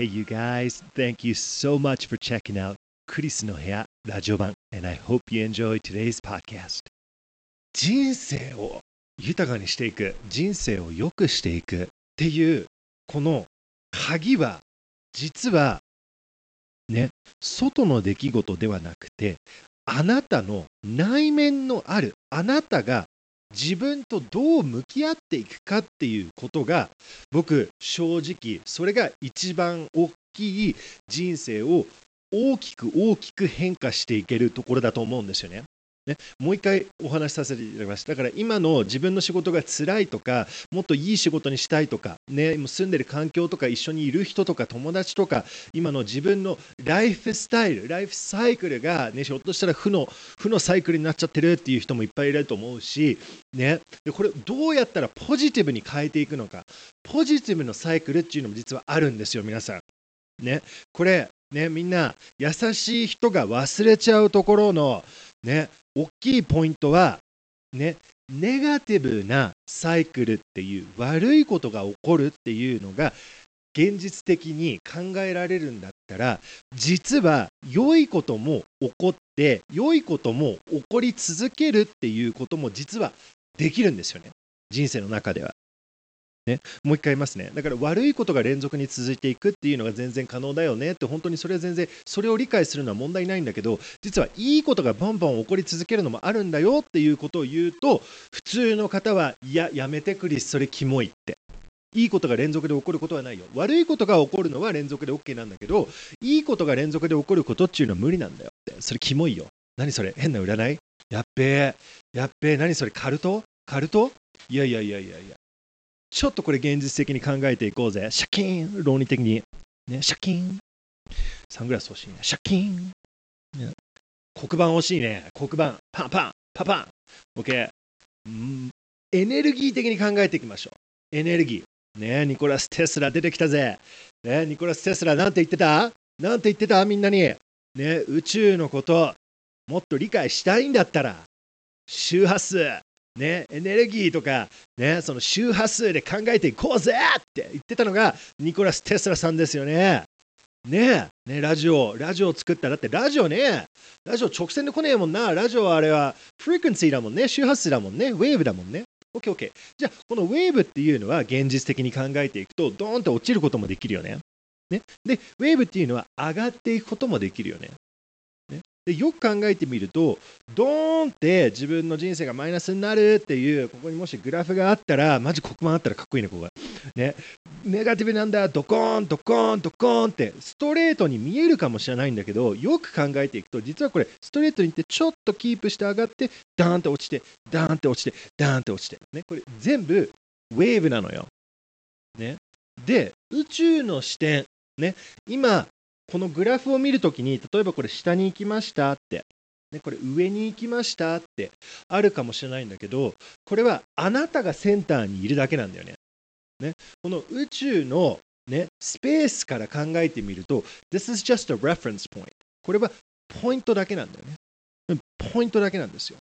Hey, you guys, thank you so much for checking out クリスの部屋ラジオ版 and I hope you enjoy today's podcast 人生を豊かにしていく人生を良くしていくっていうこの鍵は実はね外の出来事ではなくてあなたの内面のあるあなたが自分とどう向き合っていくかっていうことが僕正直それが一番大きい人生を大きく大きく変化していけるところだと思うんですよね。ね、もう一回お話しさせていただきます。だから今の自分の仕事が辛いとか、もっといい仕事にしたいとか、ね、住んでる環境とか、一緒にいる人とか、友達とか、今の自分のライフスタイル、ライフサイクルが、ね、ひょっとしたら負の負のサイクルになっちゃってるっていう人もいっぱいいると思うし、ね、でこれどうやったらポジティブに変えていくのか、ポジティブのサイクルっていうのも実はあるんですよ、皆さん。ね、これ、ね、みんな優しい人が忘れちゃうところの、ね、大きいポイントは、ね、ネガティブなサイクルっていう悪いことが起こるっていうのが現実的に考えられるんだったら実は良いことも起こって良いことも起こり続けるっていうことも実はできるんですよね人生の中では。ね、もう一回言いますね。だから悪いことが連続に続いていくっていうのが全然可能だよねって、本当にそれは全然、それを理解するのは問題ないんだけど、実はいいことがバンバン起こり続けるのもあるんだよっていうことを言うと、普通の方は、いや、やめてクリス、それキモいって。いいことが連続で起こることはないよ。悪いことが起こるのは連続で OK なんだけど、いいことが連続で起こることっていうのは無理なんだよって。それキモいよ。何それ？変な占い？やっべえ。やっべえ。何それ？カルト？カルト？いやいやいやいやいや。ちょっとこれ現実的に考えていこうぜ。シャキーン論理的に。ね、シャキーン。サングラス欲しいね。シャキーン。ね、黒板欲しいね。黒板。パンパン。パパン。OK。んエネルギー的に考えていきましょう。エネルギー。ねニコラス・テスラ出てきたぜ。ねニコラス・テスラなんて言ってた？なんて言ってた？みんなに。ね宇宙のこと、もっと理解したいんだったら、周波数、ね、エネルギーとか、ね、その周波数で考えていこうぜって言ってたのがニコラス・テスラさんですよね。ねねラジオ、ラジオを作ったら、だってラジオね、ラジオ直線で来ねえもんな、ラジオはあれはフリクエンシーだもんね、周波数だもんね、ウェーブだもんね。OKOK。OK OK、じゃあ、このウェーブっていうのは現実的に考えていくと、ドーンと落ちることもできるよね。ねで、ウェーブっていうのは上がっていくこともできるよね。でよく考えてみるとドーンって自分の人生がマイナスになるっていうここにもしグラフがあったらマジ黒板あったらかっこいいねここが。ね。ネガティブなんだ。ドコーンドコーンドコーンってストレートに見えるかもしれないんだけどよく考えていくと実はこれストレートにいってちょっとキープして上がってダーンって落ちてダーンって落ちてダーンって落ちて。ね。これ全部ウェーブなのよ。ね。で宇宙の視点。ね。今このグラフを見るときに、例えばこれ下に行きましたって、ね、これ上に行きましたってあるかもしれないんだけど、これはあなたがセンターにいるだけなんだよね。ねこの宇宙の、ね、スペースから考えてみると、This is just a reference point. これはポイントだけなんだよね。ポイントだけなんですよ。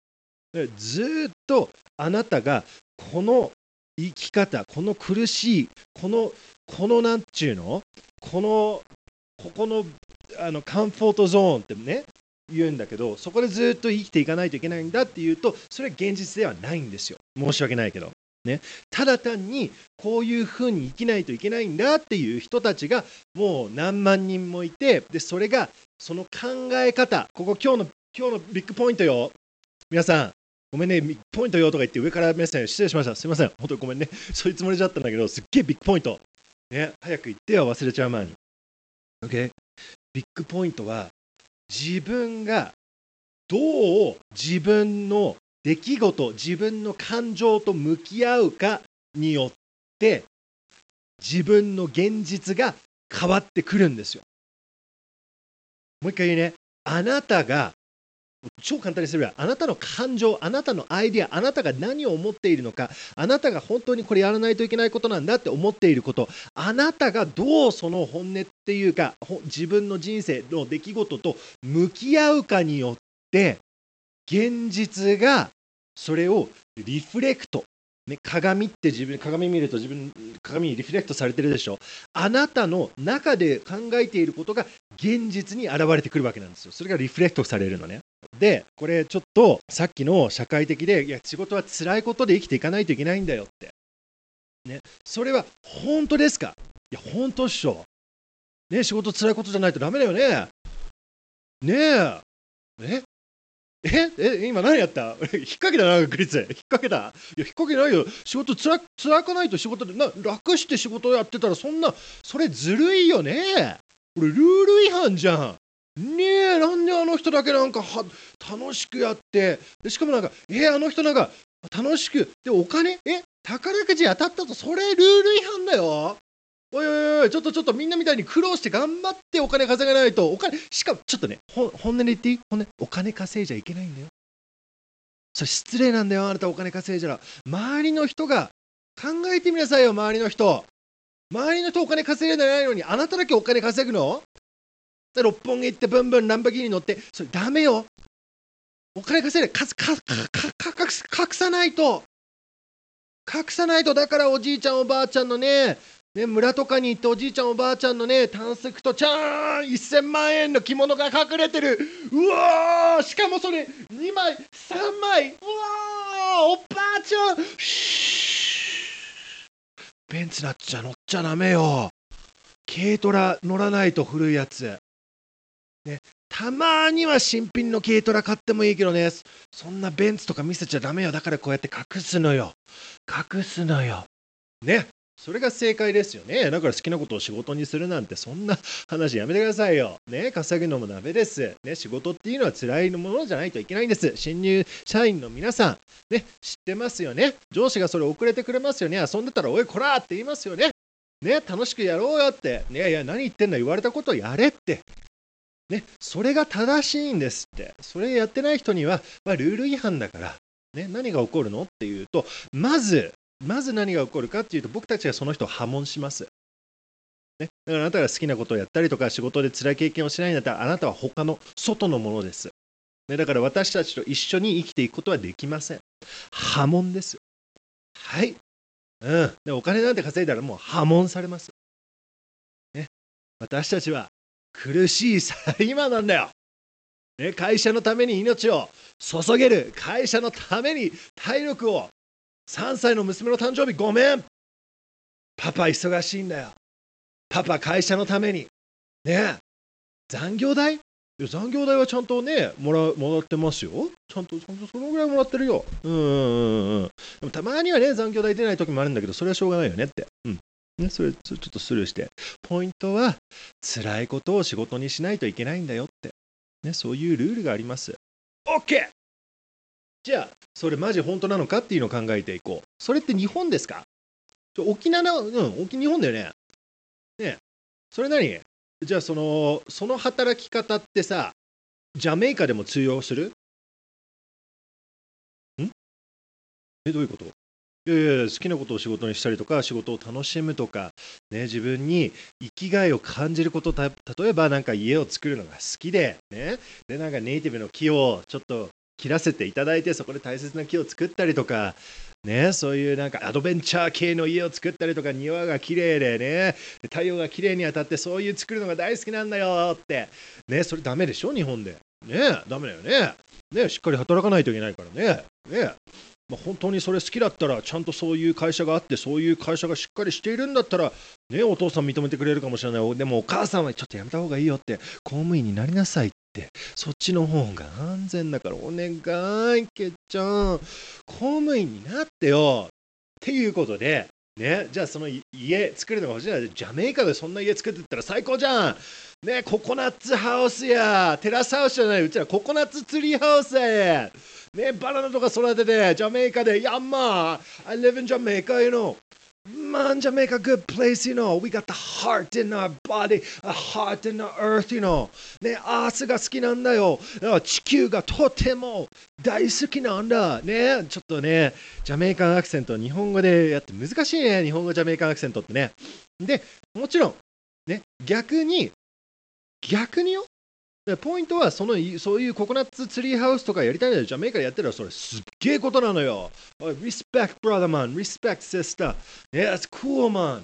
ずっとあなたがこの生き方、この苦しい、この、このなんちゅうの、このここのあのカンフォートゾーンってね言うんだけどそこでずっと生きていかないといけないんだっていうとそれは現実ではないんですよ申し訳ないけど、ね、ただ単にこういうふうに生きないといけないんだっていう人たちがもう何万人もいてでそれがその考え方ここ今日の今日のビッグポイントよ皆さんごめんね、ビッグポイントよとか言って上から目線失礼しました。すいません。本当にごめんね。そういうつもりだったんだけど、すっげえビッグポイント。ね、早く言ってよ、忘れちゃう前に。Okay? ビッグポイントは自分がどう自分の出来事自分の感情と向き合うかによって自分の現実が変わってくるんですよ。もう一回言うね。あなたが超簡単にすればあなたの感情、あなたのアイデア、あなたが何を思っているのか、あなたが本当にこれやらないといけないことなんだって思っていること、あなたがどうその本音っていうか、自分の人生の出来事と向き合うかによって、現実がそれをリフレクト、ね、鏡って自分鏡見ると自分鏡にリフレクトされてるでしょ。あなたの中で考えていることが現実に現れてくるわけなんですよ。それがリフレクトされるのね。でこれちょっとさっきの社会的でいや仕事は辛いことで生きていかないといけないんだよって。ねそれは本当ですか？いや本当っしょ。ね仕事辛いことじゃないとダメだよね。ねえ。え？え？え？今何やった？引っ掛けたなクリス。引っ掛けた？いや引っ掛けないよ。仕事つらつらかないと仕事でな楽して仕事やってたらそんなそれずるいよね。これルール違反じゃん。ねえなんであの人だけなんかは楽しくやってでしかもなんかえあの人なんか楽しくでお金え宝くじ当たったとそれルール違反だよおいおいおい、ちょっとちょっとみんなみたいに苦労して頑張ってお金稼がないと、お金、しかもちょっとね、本音で言っていい？本音、お金稼いじゃいけないんだよ。それ失礼なんだよ、あなたお金稼いじゃら。周りの人が、考えてみなさいよ、周りの人。周りの人お金稼いでないのに、あなただけお金稼ぐの？六本木行ってブンブンランバギーに乗って、それダメよ。お金稼いで、かかかかか隠さないと。隠さないと、だからおじいちゃんおばあちゃんのね、ね、村とかに行っておじいちゃんおばあちゃんのねタンスクとちゃーん1000万円の着物が隠れてる。うわーしかもそれ2枚3枚。うわーおばあちゃん。ベンツなっちゃ乗っちゃダメよ。軽トラ乗らないと古いやつ。ねたまには新品の軽トラ買ってもいいけどねそんなベンツとか見せちゃダメよだからこうやって隠すのよ隠すのよねそれが正解ですよね。だから好きなことを仕事にするなんて、そんな話やめてくださいよ。ね、稼ぐのもダメです。ね、仕事っていうのは辛いものじゃないといけないんです。新入社員の皆さん、ね、知ってますよね。上司がそれ遅れてくれますよね。遊んでたら、おい、こらって言いますよね。ね、楽しくやろうよって。ね、いや、何言ってんの言われたことをやれって。ね、それが正しいんですって。それやってない人には、まあ、ルール違反だから。ね、何が起こるのっていうと、まず、まず何が起こるかっていうと僕たちがその人を破門します。ね、だからあなたが好きなことをやったりとか仕事で辛い経験をしないんだったらあなたは他の外のものです。ね、だから私たちと一緒に生きていくことはできません。破門です。はい。うん。でお金なんて稼いだらもう破門されます。ね、私たちは苦しいサラリーマンなんだよ。ね、会社のために命を注げる会社のために体力を。3歳の娘の誕生日ごめん。パパ忙しいんだよ。パパ会社のために。ね残業代？残業代はちゃんとねもらもらってますよ。ちゃんとちゃんとそのぐらいもらってるよ。うんうんうんうん。でもたまにはね残業代出ない時もあるんだけどそれはしょうがないよねって。ね、それちょっとスルーしてポイントは辛いことを仕事にしないといけないんだよって、ね、そういうルールがあります。OK! じゃあそれマジ本当なのかっていうのを考えていこう。それって日本ですか？ちょ沖縄うん沖日本だよね。ね。それ何？じゃあそのその働き方ってさジャメイカでも通用する？ん？えどういうこと？いやいや好きなことを仕事にしたりとか仕事を楽しむとか、ね、自分に生きがいを感じること例えばなんか家を作るのが好きで,、ね、でなんかネイティブの木をちょっと切らせていただいてそこで大切な木を作ったりとかね、そういうなんかアドベンチャー系の家を作ったりとか庭が綺麗でね太陽が綺麗に当たってそういう作るのが大好きなんだよってねそれダメでしょ日本で。ねダメだよね。ねしっかり働かないといけないからね。ね。まあ、本当にそれ好きだったらちゃんとそういう会社があってそういう会社がしっかりしているんだったらねお父さん認めてくれるかもしれない。でもお母さんはちょっとやめた方がいいよって公務員になりなさいって。そっちの方が安全だからお願いけっちゃん公務員になってよっていうことでねじゃあその家作るのが欲しいな。ジャメイカでそんな家作ってったら最高じゃん。ねココナッツハウスや。テラスハウスじゃない。うちらココナッツツリーハウスや。ね、バナナとか育てて、ジャメイカで、ヤンマー、I live in Jamaica, you know. Man, Jamaica, good place, you know. We got the heart in our body, a heart in the earth, you know. ね、アースが好きなんだよ。地球がとても大好きなんだ。ね、ちょっとね、ジャメイカンアクセント、日本語でやって難しいね、日本語ジャメイカンアクセントってね。で、もちろん、ね、逆に、逆によ。でポイントはそのそういうココナッツツリーハウスとかやりたいんだよ。ジャメイカでやってるらそれすっげえことなのよ。Respect brother man. Respect sister. Yeah it's cool man.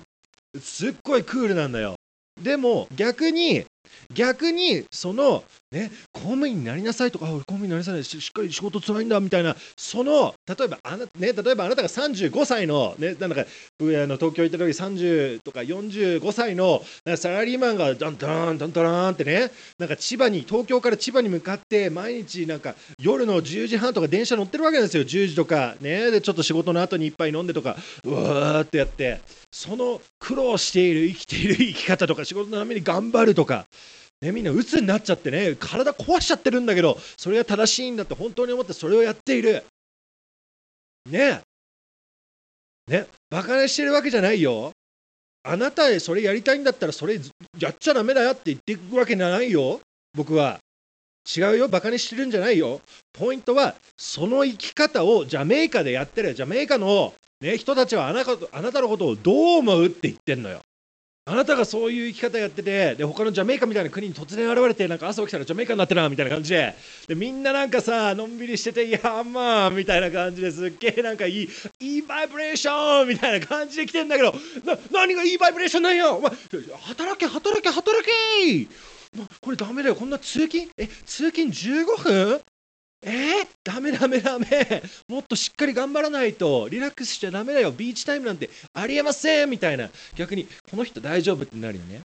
すっごいクールなんだよ。でも逆に逆にそのね公務員になりなさいとか俺公務員になりなさいししっかり仕事つらいんだみたいなその例えばあな、ね、例えばあなたが35歳の,、ね、なんかあの東京行った時30とか45歳のサラリーマンがダンダンダンダランってねなんか千葉に東京から千葉に向かって毎日なんか夜の10時半とか電車乗ってるわけなんですよ。10時とかねでちょっと仕事の後にいっぱい飲んでとかうわーってやってその苦労している生きている生き方とか仕事のために頑張るとかね、みんな鬱になっちゃってね体壊しちゃってるんだけどそれが正しいんだって本当に思ってそれをやっている。ね。ね。バカにしてるわけじゃないよ。あなたへそれやりたいんだったらそれやっちゃダメだよって言っていくわけじゃないよ。僕は。違うよ。バカにしてるんじゃないよ。ポイントはその生き方をジャメイカでやってる。ジャメイカの、ね、人たちはあなあなたのことをどう思うって言ってんのよ。あなたがそういう生き方やっててで他のジャメイカみたいな国に突然現れてなんか朝起きたらジャメイカになってなみたいな感じで。でみんななんかさのんびりしてていやまあみたいな感じですっげえなんかいいいいバイブレーションみたいな感じで来てんだけど。な何がいいバイブレーションなんよ、ま、働け働け働けこれダメだよ。こんな通勤？え通勤15分？えー、ダメダメダメ。もっとしっかり頑張らないと。リラックスしちゃダメだよ。ビーチタイムなんて。ありえません。みたいな。逆にこの人大丈夫ってなるよね。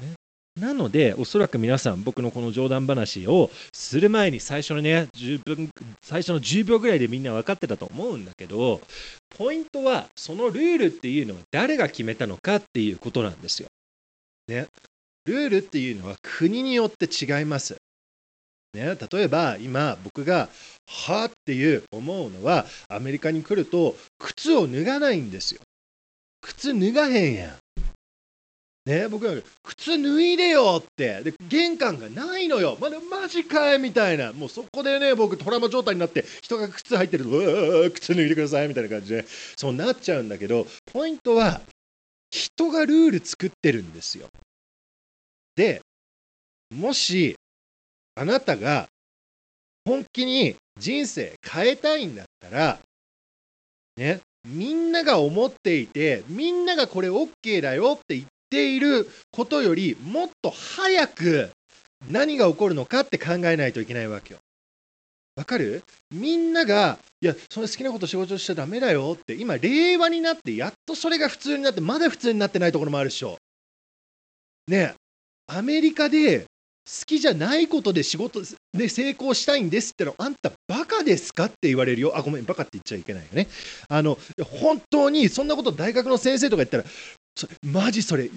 ね。なのでおそらく皆さん僕のこの冗談話をする前に最初のね10分最初の10秒ぐらいでみんな分かってたと思うんだけどポイントはそのルールっていうのは誰が決めたのかっていうことなんですよ。ね、ルールっていうのは国によって違います。ね、例えば今僕が「はあ」っていう思うのはアメリカに来ると靴を脱がないんですよ。靴脱がへんやん。ね、僕は靴脱いでよって。で玄関がないのよ、まだマジかいみたいな。もうそこでね僕トラウマ状態になって人が靴入ってるとうわ靴脱いでくださいみたいな感じでそうなっちゃうんだけどポイントは人がルール作ってるんですよ。でもしあなたが本気に人生変えたいんだったら、ね、みんなが思っていて、みんながこれ OK だよって言っていることよりもっと早く何が起こるのかって考えないといけないわけよ。わかる？みんなが、いや、それ好きなこと仕事しちゃダメだよって、今、令和になって、やっとそれが普通になって、まだ普通になってないところもあるでしょ。ねアメリカで好きじゃないことで仕事で成功したいんですってのあんたバカですかって言われるよ。あごめんバカって言っちゃいけないよね。あの本当にそんなこと大学の先生とか言ったらマジそれ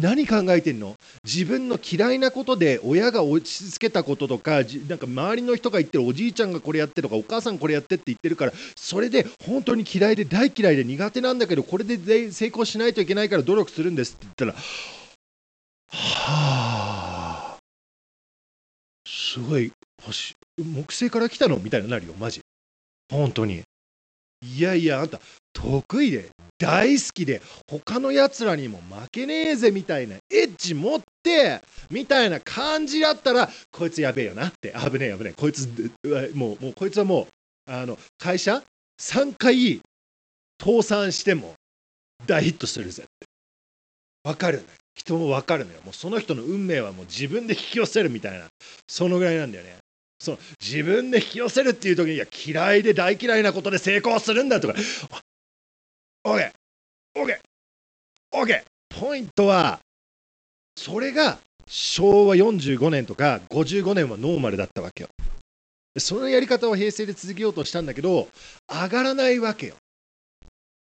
何考えてんの？自分の嫌いなことで親が落ち着けたこととかなんか周りの人が言ってるおじいちゃんがこれやってとかお母さんこれやってって言ってるからそれで本当に嫌いで大嫌いで苦手なんだけどこれで成功しないといけないから努力するんですって言ったらはあ。すごい星木星から来たの？みたいになるよマジ。本当に。いやいやあんた得意で。大好きで他のやつらにも負けねえぜみたいなエッジ持ってみたいな感じだったらこいつやべえよなって危ねえ危ねえ。こいつもうもうこいつはもうあの会社？3回倒産しても大ヒットするぜって。わかるね人も分かるのよ。もうその人の運命はもう自分で引き寄せるみたいな。そのぐらいなんだよね。その自分で引き寄せるっていう時にいや嫌いで大嫌いなことで成功するんだとか。OKOKOK ポイントはそれが昭和45年とか55年はノーマルだったわけよ。そのやり方を平成で続けようとしたんだけど上がらないわけよ。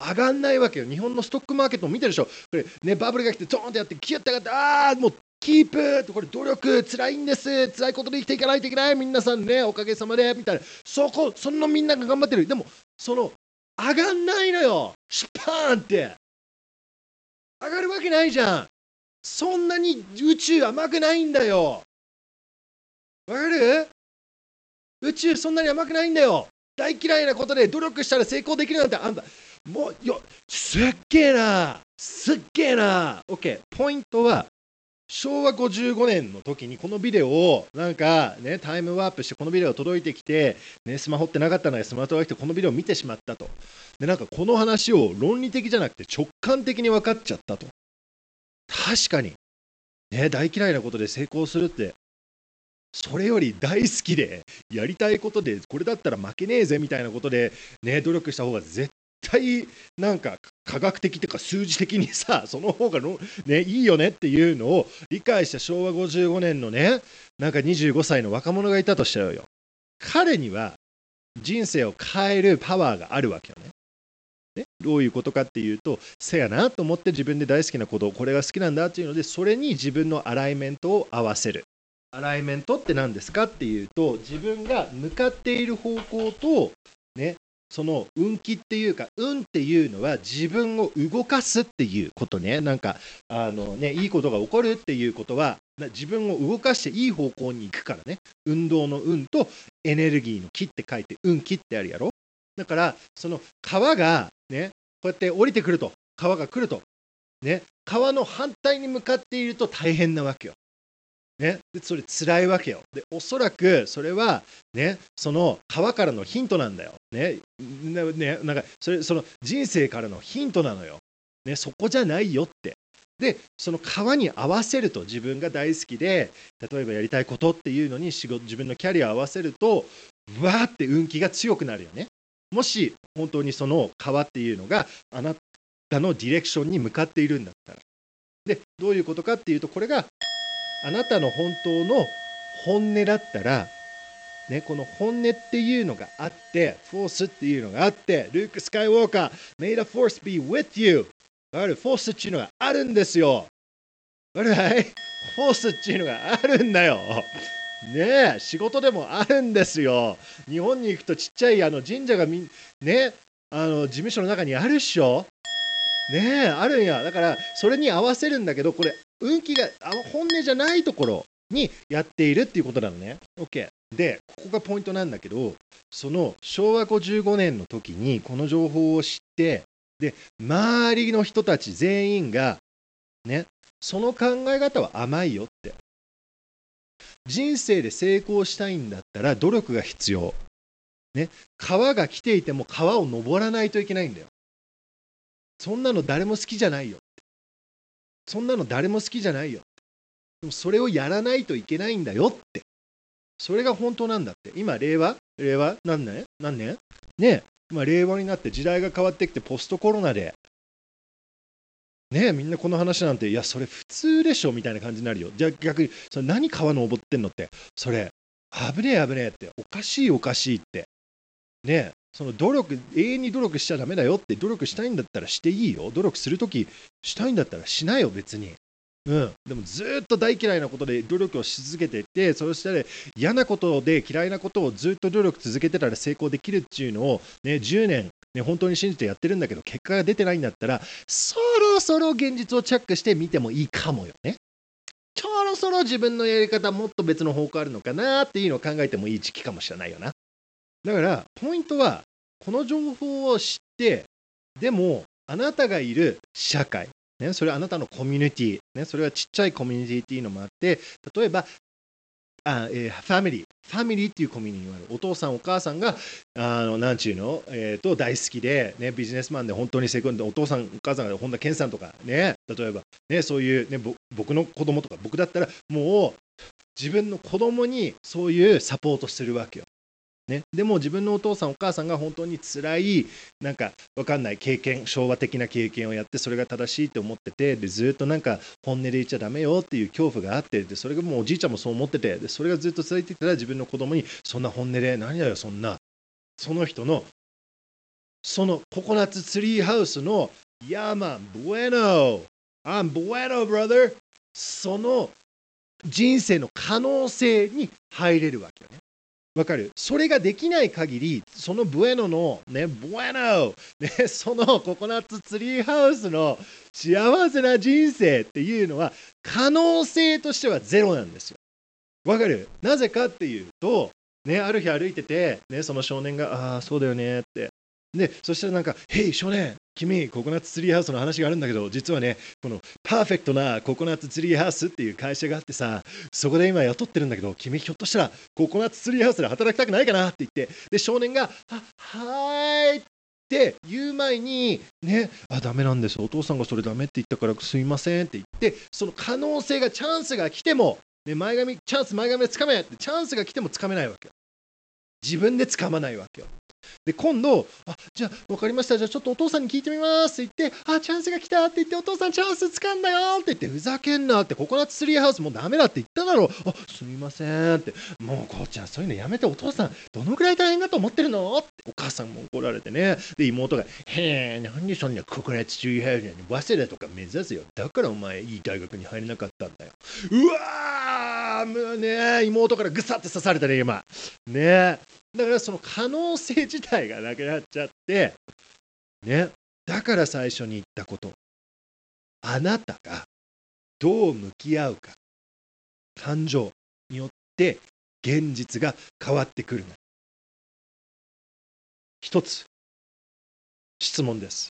上がんないわけよ。日本のストックマーケットも見てるでしょ。これね、バブルが来てドーンってやって、キュッて上がって、ああ、もうキープってこれ努力辛いんです。辛いことで生きていかないといけない。皆さんねおかげさまでみたいな。そこそのみんなが頑張ってる。でもその上がんないのよ。シュパーンって。上がるわけないじゃん。そんなに宇宙甘くないんだよ。わかる？宇宙そんなに甘くないんだよ。大嫌いなことで努力したら成功できるなんてあんたもうよすっげえな。すっげえな。OK ポイントは昭和55年の時にこのビデオをなんかねタイムワープしてこのビデオが届いてきて、ね、スマホってなかったのでスマートが来てこのビデオを見てしまったと。でなんかこの話を論理的じゃなくて直感的に分かっちゃったと。確かに。ね大嫌いなことで成功するって。それより大好きでやりたいことでこれだったら負けねえぜみたいなことでね努力した方が絶対なんか科学的というか数字的にさ その方がの、ね、いいよねっていうのを理解した昭和55年のねなんか25歳の若者がいたとしちゃうよ。彼には人生を変えるパワーがあるわけよね。ね、どういうことかっていうとせやなと思って自分で大好きなことこれが好きなんだっていうのでそれに自分のアライメントを合わせる。アライメントって何ですかっていうと自分が向かっている方向とねその運気っていうか運っていうのは自分を動かすっていうことねなんかあのねいいことが起こるっていうことは自分を動かしていい方向に行くからね運動の運とエネルギーの木って書いて運気ってあるやろだからその川がねこうやって降りてくると川が来るとね川の反対に向かっていると大変なわけよね、でそれ辛いわけよ。でおそらくそれは、ね、その川からのヒントなんだよ。ね、ねなんかそれその人生からのヒントなのよ。ね、そこじゃないよって。でその川に合わせると自分が大好きで例えばやりたいことっていうのに仕事自分のキャリアを合わせるとわーって運気が強くなるよね。もし本当にその川っていうのがあなたのディレクションに向かっているんだったら。でどういうことかっていうとこれがあなたの本当の本音だったら、ね、この本音っていうのがあって、フォースっていうのがあって、ルーク・スカイウォーカー、May the force be with you! ある？フォースっていうのがあるんですよ。あるはい？フォースっていうのがあるんだよ。ねえ、仕事でもあるんですよ。日本に行くとちっちゃいあの神社がみね、あの事務所の中にあるっしょ？ねえ、あるんや。だから、それに合わせるんだけど、これ、運気があの本音じゃないところにやっているっていうことなのね。OK。で、ここがポイントなんだけど、その昭和55年の時にこの情報を知って、で、周りの人たち全員が、ね、その考え方は甘いよって。人生で成功したいんだったら努力が必要。ね、川が来ていても川を登らないといけないんだよ。そんなの誰も好きじゃないよ。そんなの誰も好きじゃないよ。それをやらないといけないんだよって。それが本当なんだって。今、令和？令和？何年何年ね？今、令和になって時代が変わってきて、ポストコロナで、ねみんなこの話なんて、いや、それ普通でしょみたいな感じになるよ。じゃあ逆に、それ何川登ってんのって、それ、危ねえ危ねえって、おかしいおかしいって。ねその努力、永遠に努力しちゃだめだよって、努力したいんだったらしていいよ。努力するとき、したいんだったらしないよ、別に。うん、でもずっと大嫌いなことで努力をし続けていてそして、嫌なことで嫌いなことをずっと努力続けてたら成功できるっていうのを、ね、10年、ね、本当に信じてやってるんだけど結果が出てないんだったらそろそろ現実をチェックしてみてもいいかもよね。そろそろ自分のやり方もっと別の方向あるのかなっていうのを考えてもいい時期かもしれないよな。だから、ポイントは、この情報を知って、でも、あなたがいる社会、ね、それはあなたのコミュニティ、ね、それはちっちゃいコミュニティっていうのもあって、例えば、あえー、ファミリー、ファミリーっていうコミュニティにある。お父さん、お母さんが、あのなんちゅうの、えーと、大好きで、ね、ビジネスマンで本当に成功で、お父さん、お母さんが本田健さんとか、ね、例えば、ね、そういう、ね、僕の子供とか、僕だったら、もう自分の子供にそういうサポートするわけよ。ね、でも自分のお父さんお母さんが本当に辛いなんか分かんない経験昭和的な経験をやってそれが正しいって思っててでずっとなんか本音で言っちゃダメよっていう恐怖があってでそれがもうおじいちゃんもそう思っててでそれがずっと続いてたら自分の子供にそんな本音で何だよそんな。その人のそのココナッツツリーハウスのヤーマン、ブエノ I'm bueno, brother その人生の可能性に入れるわけよね。わかる？それができない限り、そのブエノの、ね、ブエノ、ね、そのココナッツツリーハウスの幸せな人生っていうのは、可能性としてはゼロなんですよ。わかる？なぜかっていうと、ね、ある日歩いてて、ね、その少年が、ああ、そうだよねって。で、そしたらなんか、へい、少年、君ココナッツツリーハウスの話があるんだけど実はねこのパーフェクトなココナッツツリーハウスっていう会社があってさそこで今雇ってるんだけど君ひょっとしたらココナッツツリーハウスで働きたくないかなって言ってで少年が「あはーい」って言う前にねあダメなんです。お父さんがそれダメって言ったからすいませんって言ってその可能性がチャンスが来ても、ね、前髪チャンス前髪つかめってチャンスが来てもつかめないわけよ。自分でつかまないわけよ。で今度あじゃあ分かりました。じゃあちょっとお父さんに聞いてみます。って言ってあチャンスが来たって言ってお父さんチャンスつかんだよって言ってふざけんなってココナッツツリーハウスもうダメだって言っただろう。あすみませんって。もうこうちゃんそういうのやめてお父さんどのぐらい大変だと思ってるのってお母さんも怒られてね。で妹がへえなんでそんなココナッツツリーハウスに早稲田とか目指すよ。だからお前いい大学に入れなかったんだよ。うわーもうね妹からぐさって刺されたね今。ね。だからその可能性自体がなくなっちゃってねだから最初に言ったこと。あなたがどう向き合うか。感情によって現実が変わってくるの。一つ質問です。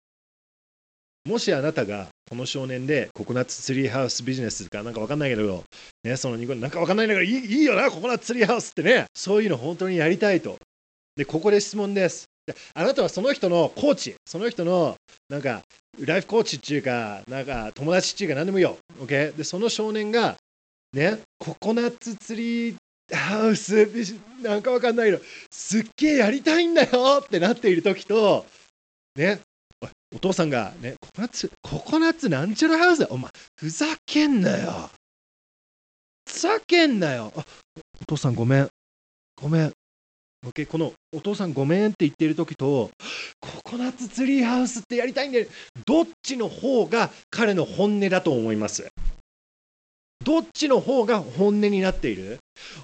もしあなたがこの少年でココナッツツリーハウスビジネスかなんかわかんないけど、ね、その日本なんかわかんないんだけどいいいいよな、ココナッツツリーハウスってね、そういうの本当にやりたいと。で、ここで質問です。あなたはその人のコーチ、その人のなんかライフコーチっていうか、なんか友達っていうか何でもいいよ。OK? で、その少年が、ね、ココナッツツリーハウスビジ、なんかわかんないけど、すっげえやりたいんだよってなっている時と、ね、お父さんがね、ココナッツ、ココナッツなんちゃらハウス？お前、ふざけんなよ。ふざけんなよ。あ、お父さんごめん。ごめん。OK、このお父さんごめんって言っている時と、ココナッツツリーハウスってやりたいんで、どっちの方が彼の本音だと思います？どっちの方が本音になっている？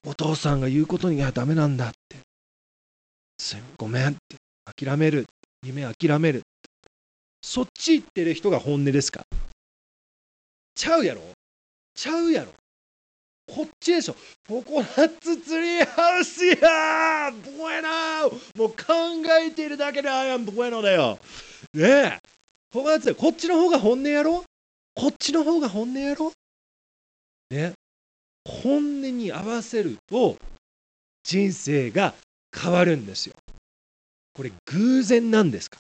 お父さんが言うことにはダメなんだって。ごめんって。諦める。夢諦める。そっち行ってる人が本音ですか？ちゃうやろ？ちゃうやろ？こっちでしょ？ココナッツツリーハウスや！ブエノもう考えているだけでアイアンブエノだよ！ねえ？ココナッツこっちの方が本音やろ？こっちの方が本音やろ？ね？本音に合わせると人生が変わるんですよ。これ偶然なんですか？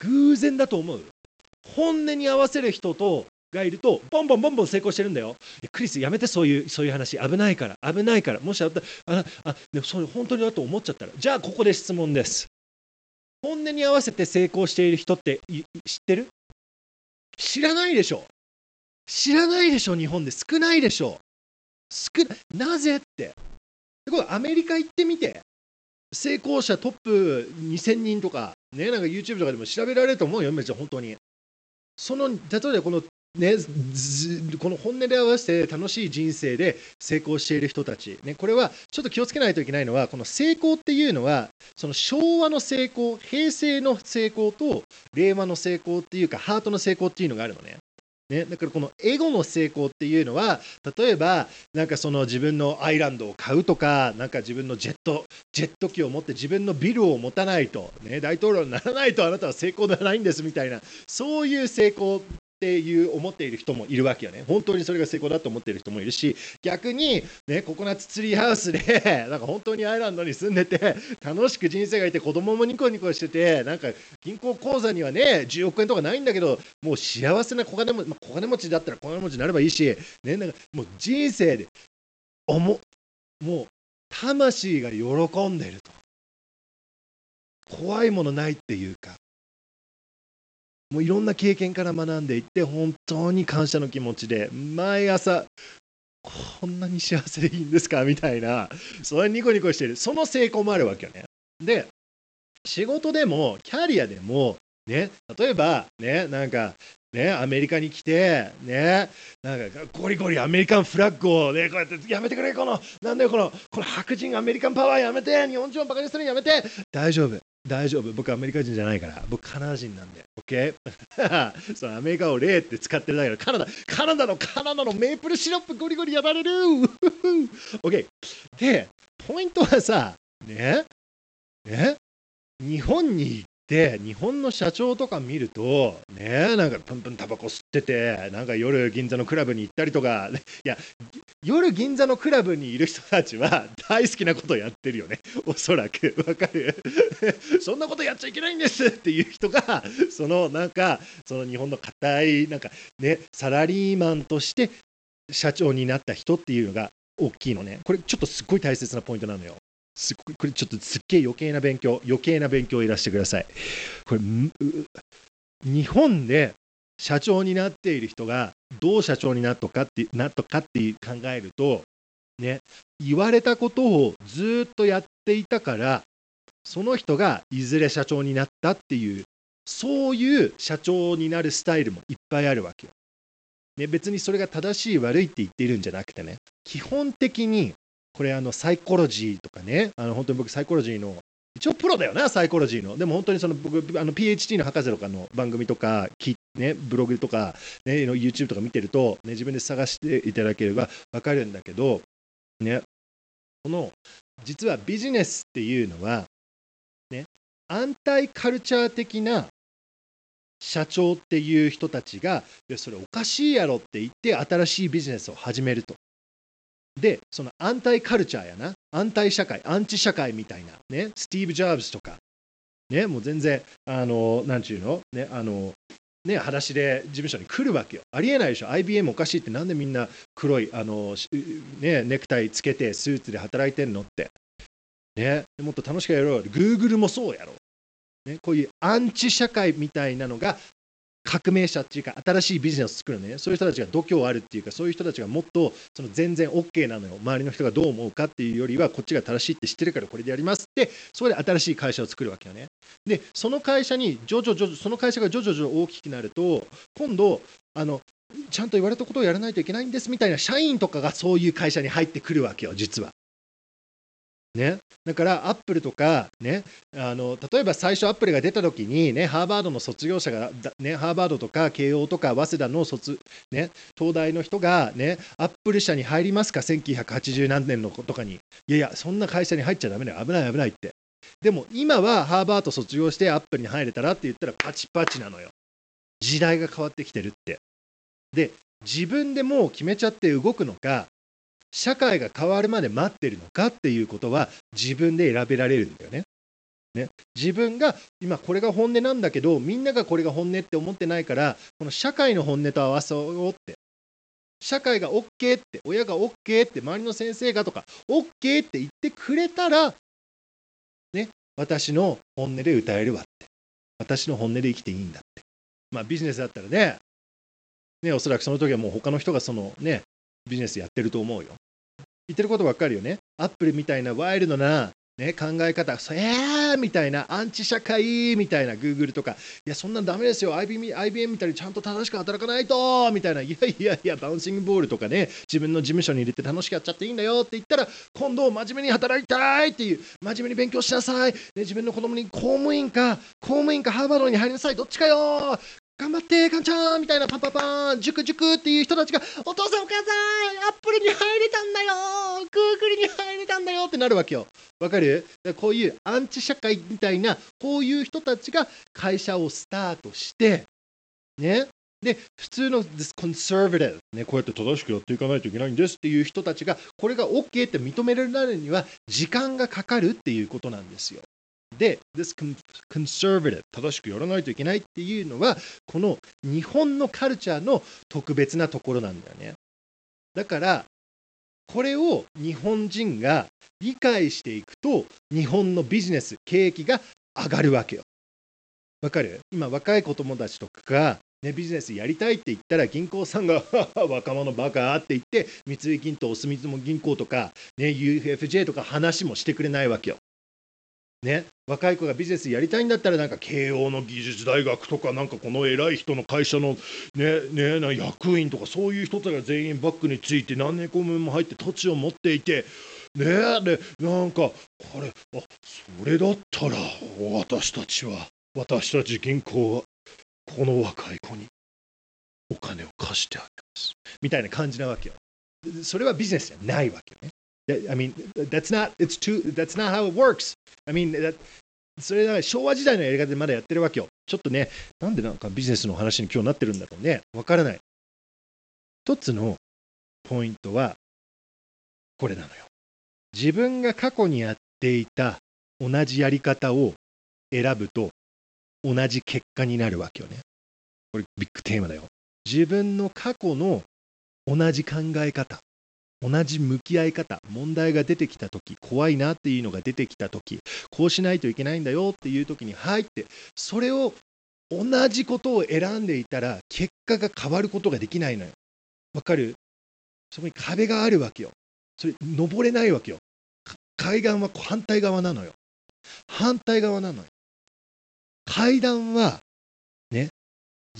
偶然だと思う。本音に合わせる人とがいるとボンボンボンボン成功してるんだよ。クリスやめてそういうそういう話。危ないから危ないから。もしあったああでもそれ本当にだと思っちゃったら。じゃあここで質問です。本音に合わせて成功している人って知ってる？知らないでしょ。知らないでしょ日本で。少ないでしょ。少なぜって。これアメリカ行ってみて。成功者トップ2000人とか、ね、なんか YouTube とかでも調べられると思うよ、めっちゃ本当に。その例えばこのね、この本音で合わせて楽しい人生で成功している人たち、ね、これはちょっと気をつけないといけないのはこの成功っていうのはその昭和の成功平成の成功と令和の成功っていうかハートの成功っていうのがあるのねね、だからこのエゴの成功っていうのは例えばなんかその自分のアイランドを買うとかなんか自分のジェットジェット機を持って自分のビルを持たないと、ね、大統領にならないとあなたは成功ではないんですみたいなそういう成功っていう思っている人もいるわけよね。本当にそれが成功だと思っている人もいるし、逆に、ね、ココナッツツリーハウスで、なんか本当にアイランドに住んでて、楽しく人生がいて、子供もニコニコしてて、なんか銀行口座にはね、10億円とかないんだけど、もう幸せな小金持ち、まあ、小金持ちだったら小金持ちになればいいし、ね、なんかもう人生で、おも、もう魂が喜んでると。怖いものないっていうか、もういろんな経験から学んでいって本当に感謝の気持ちで毎朝こんなに幸せでいいんですか？みたいなそれニコニコしてる。その成功もあるわけよね。で仕事でもキャリアでもね例えばねなんかね、アメリカに来て、ね、なんかゴリゴリアメリカンフラッグを、ね、こうやってやめてくれ、この、なんだよ、この、この白人アメリカンパワーやめて、日本人をバカにするのやめて、大丈夫、大丈夫。僕アメリカ人じゃないから。僕カナダ人なんで。OK? そのアメリカを例って使ってるだけど、カナダ、カナダのカナダのメープルシロップゴリゴリやられる !OK? で、ポイントはさ、ね、ね、日本にで日本の社長とか見るとねなんかプンプンタバコ吸っててなんか夜銀座のクラブに行ったりとかいや夜銀座のクラブにいる人たちは大好きなことやってるよね。おそらく。わかる？そんなことやっちゃいけないんですっていう人がそのなんかその日本の固いなんかねサラリーマンとして社長になった人っていうのが大きいのね。これちょっとすっごい大切なポイントなのよ。すこれちょっとすっげえ余計な勉強、余計な勉強をいらしてください。これ、日本で社長になっている人がどう社長になったかってなったかって考えると、ね、言われたことをずっとやっていたから、その人がいずれ社長になったっていう、そういう社長になるスタイルもいっぱいあるわけよ。ね、別にそれが正しい悪いって言っているんじゃなくてね、基本的にこれあのサイコロジーとかね、あの本当に僕サイコロジーの一応プロだよな、サイコロジーの。でも本当にその僕、あの PhD の博士とかの番組とか、ね、ブログとか、ね、YouTube とか見てると、ね、自分で探していただければ分かるんだけど、ね、この実はビジネスっていうのは、ね、アンタイカルチャー的な社長っていう人たちが、いや、それおかしいやろって言って、新しいビジネスを始めると。で、そのアンタイカルチャーやな、アンタイ社会、アンチ社会みたいな、ね、スティーブ・ジョブズとか、ね、もう全然、あの、なんちゅうの、ね、あの、ね、裸足で事務所に来るわけよ。ありえないでしょ。IBM おかしいってなんでみんな黒いあの、ね、ネクタイつけてスーツで働いてんのって。ね、もっと楽しくやろう。Google もそうやろ。ね、こういうアンチ社会みたいなのが革命者っていうか新しいビジネスを作るね。そういう人たちが度胸あるっていうかそういう人たちがもっとその全然 OK なのよ。周りの人がどう思うかっていうよりはこっちが正しいって知ってるからこれでやりますってそこで新しい会社を作るわけよね。でその会社に徐々徐々その会社が徐々徐々大きくなると今度あのちゃんと言われたことをやらないといけないんですみたいな社員とかがそういう会社に入ってくるわけよ実は。ね、だからアップルとか、ね、あの例えば最初アップルが出た時に、ね、ハーバードの卒業者が、ね、ハーバードとか慶応とか早稲田の卒、ね、東大の人が、ね、アップル社に入りますか？1980何年のとかに。いやいやそんな会社に入っちゃだめだよ。危ない危ないって。でも今はハーバード卒業してアップルに入れたらって言ったらパチパチなのよ。時代が変わってきてるって。で自分でもう決めちゃって動くのか社会が変わるまで待ってるのかっていうことは自分で選べられるんだよね。ね、自分が今これが本音なんだけどみんながこれが本音って思ってないからこの社会の本音と合わそうって。社会が OK って親が OK って周りの先生がとか OK って言ってくれたらね私の本音で歌えるわって。私の本音で生きていいんだって。まあビジネスだったらねねおそらくその時はもう他の人がそのねビジネスやってると思うよ。言ってることばっかりよね。アップルみたいなワイルドな、ね、考え方、えーみたいな、アンチ社会みたいな、グーグルとか、いや、そんなんダメですよ、IBM, IBM みたいにちゃんと正しく働かないと。みたいな、いやいやいや、バウンシングボールとかね、自分の事務所に入れて楽しくやっちゃっていいんだよって言ったら、今度、真面目に働きたいっていう、真面目に勉強しなさい、ね、自分の子供に公務員か、公務員かハーバードに入りなさい、どっちかよ。頑張って、カンちゃんみたいなパンパンパン、塾塾っていう人たちが、お父さんお母さん、アップルに入れたんだよグーグルに入れたんだよってなるわけよ。わかる？こういうアンチ社会みたいな、こういう人たちが会社をスタートして、ね？で、普通の this conservative、ね、こうやって正しくやっていかないといけないんですっていう人たちが、これが OK って認められるには、時間がかかるっていうことなんですよ。で、this conservative 正しくやらないといけないっていうのは、この日本のカルチャーの特別なところなんだよね。だから、これを日本人が理解していくと、日本のビジネス、景気が上がるわけよ。わかる？今、若い子供たちとかが、ね、ビジネスやりたいって言ったら銀行さんが 若者バカって言って三井銀とお住友銀行とか、ね、UFJ とか話もしてくれないわけよ。ね、若い子がビジネスやりたいんだったらなんか慶応の技術大学とかなんかこの偉い人の会社の、ねね、な役員とかそういう人たちが全員バックについて何年後も入って土地を持っていてねでなんかこれあそれだったら私たちは私たち銀行はこの若い子にお金を貸してあげますみたいな感じなわけよ。それはビジネスじゃないわけよね。I mean, that's not, it's too, that's not how it works. I mean, that, それが昭和時代のやり方でまだやってるわけよ。ちょっとね、なんでなんかビジネスの話に今日なってるんだろうね。わからない。一つのポイントは、これなのよ。自分が過去にやっていた同じやり方を選ぶと同じ結果になるわけよね。これビッグテーマだよ。自分の過去の同じ考え方、同じ向き合い方、問題が出てきたとき、怖いなっていうのが出てきたとき、こうしないといけないんだよっていうときに、はいって、それを同じことを選んでいたら、結果が変わることができないのよ。わかる？そこに壁があるわけよ。それ、登れないわけよ。海岸は反対側なのよ。反対側なのよ。階段は、ね、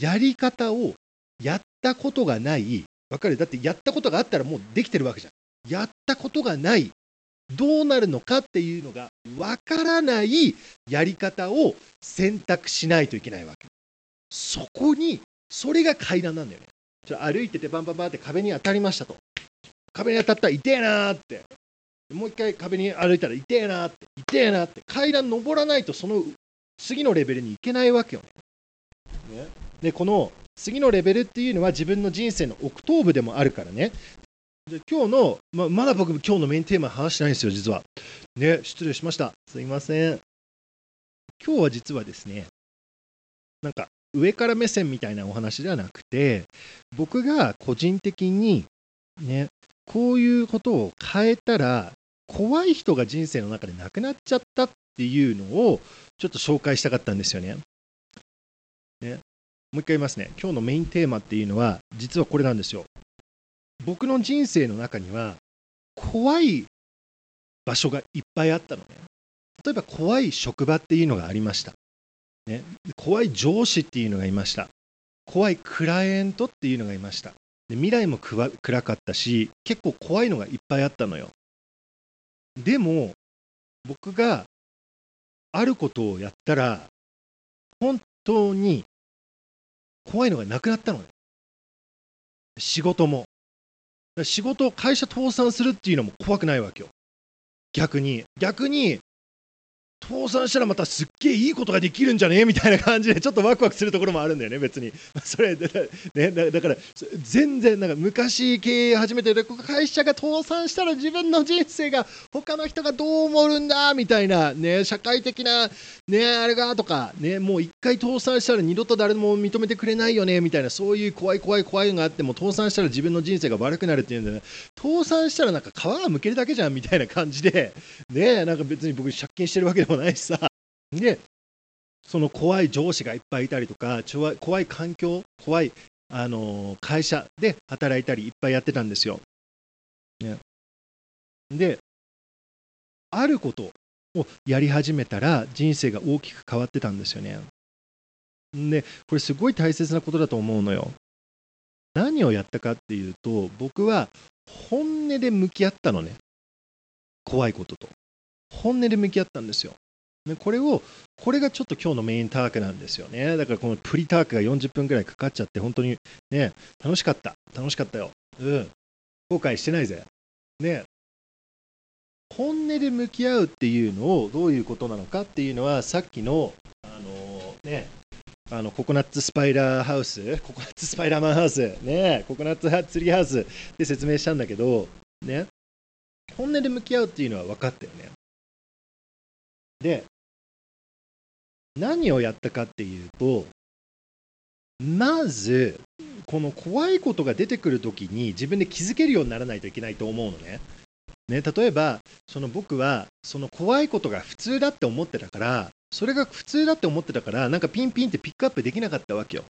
やり方をやったことがない、わかる？だってやったことがあったらもうできてるわけじゃん。やったことがない、どうなるのかっていうのがわからないやり方を選択しないといけないわけ。そこに、それが階段なんだよね。ちょ歩いててバンバンバンって壁に当たりましたと。壁に当たったら痛えなーって。もう一回壁に歩いたら痛えなーって。痛えなーって。階段登らないとその次のレベルに行けないわけよね。ねで、この次のレベルっていうのは自分の人生のオクトーブでもあるからね。で今日の、ままだ僕今日のメインテーマ話してないんですよ、実は。ね、失礼しました。すいません。今日は実はですね、なんか上から目線みたいなお話ではなくて、僕が個人的にね、こういうことを変えたら、怖い人が人生の中で亡くなっちゃったっていうのをちょっと紹介したかったんですよね。ねもう一回言いますね。今日のメインテーマっていうのは、実はこれなんですよ。僕の人生の中には、怖い場所がいっぱいあったのね。例えば怖い職場っていうのがありました。ね、怖い上司っていうのがいました。怖いクライアントっていうのがいました。で未来も暗かったし、結構怖いのがいっぱいあったのよ。でも、僕があることをやったら、本当に怖いのがなくなったのね。仕事も。仕事を会社倒産するっていうのも怖くないわけよ。逆に。逆に、倒産したらまたすっげえいいことができるんじゃねみたいな感じでちょっとワクワクするところもあるんだよね別に。それねだから全然なんか昔経営始めて会社が倒産したら自分の人生が他の人がどう思うんだみたいなね社会的なねあれがとかねもう一回倒産したら二度と誰も認めてくれないよねみたいなそういう怖い怖い怖いのがあっても倒産したら自分の人生が悪くなるっていうんで、ね、倒産したらなんか皮がむけるだけじゃんみたいな感じでねなんか別に僕借金してるわけでもないしさ。で、その怖い上司がいっぱいいたりとか、怖い環境、怖い、あの会社で働いたりいっぱいやってたんですよ。ね、で、あることをやり始めたら人生が大きく変わってたんですよね。で、これすごい大切なことだと思うのよ。何をやったかっていうと、僕は本音で向き合ったのね。怖いことと。本音で向き合ったんですよ。でこれを、これがちょっと今日のメインタークなんですよね。だからこのプリタークが40分くらいかかっちゃって、本当にね、楽しかった。楽しかったよ。うん。後悔してないぜ。ね。本音で向き合うっていうのをどういうことなのかっていうのは、さっきの、あのー、ね、あのココナッツスパイラーハウス、ココナッツスパイラーマンハウス、ね、ココナッツツリーハウスで説明したんだけど、ね、本音で向き合うっていうのは分かったよね。で、何をやったかっていうと、まず、この怖いことが出てくるときに自分で気づけるようにならないといけないと思うのね。ね例えば、その僕はその怖いことが普通だって思ってたから、それが普通だって思ってたから、なんかピンピンってピックアップできなかったわけよ。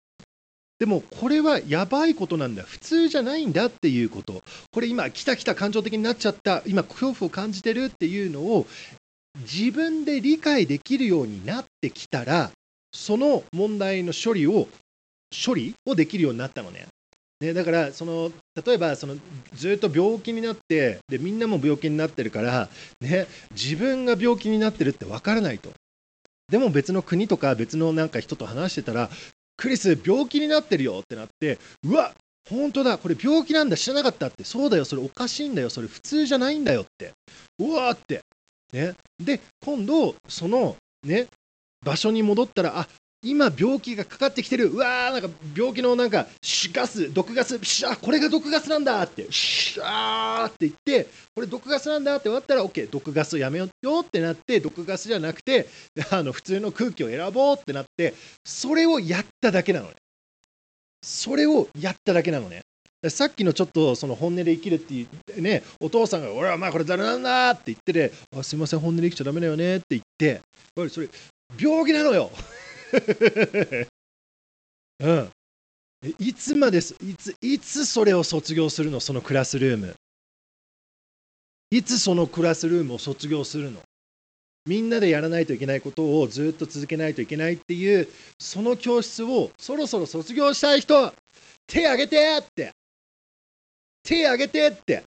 でもこれはやばいことなんだ、普通じゃないんだっていうこと、これ今、来た来た感情的になっちゃった、今、恐怖を感じてるっていうのを自分で理解できるようになってきたら、その問題の処理を、処理をできるようになったのね。ねだからその、例えばそのずっと病気になってで、みんなも病気になってるから、ね、自分が病気になってるって分からないと。でも別の国とか別のなんか人と話してたら、クリス、病気になってるよってなって、うわ本当だ、これ病気なんだ、知らなかったって、そうだよ、それおかしいんだよ、それ普通じゃないんだよって、うわーって、ね、で今度そのね場所に戻ったらあ今病気がかかってきてる。うわーなんか病気のなんかガス毒ガス。シャこれが毒ガスなんだ。ってシャーって言ってこれ毒ガスなんだ。って終わったら OK 毒ガスをやめようってなって毒ガスじゃなくてあの普通の空気を選ぼうってなってそれをやっただけなのね。それをやっただけなのね。さっきのちょっとその本音で生きるっていうねお父さんが「俺はまあこれ誰なんだ!」って言ってて「あすいません本音で生きちゃダメだよね」って言ってそれ病気なのよ うん。いつまでいつ、いつそれを卒業するの、そのクラスルーム。いつそのクラスルームを卒業するの？みんなでやらないといけないことをずっと続けないといけないっていう、その教室をそろそろ卒業したい人、手挙げてって。手挙げてって。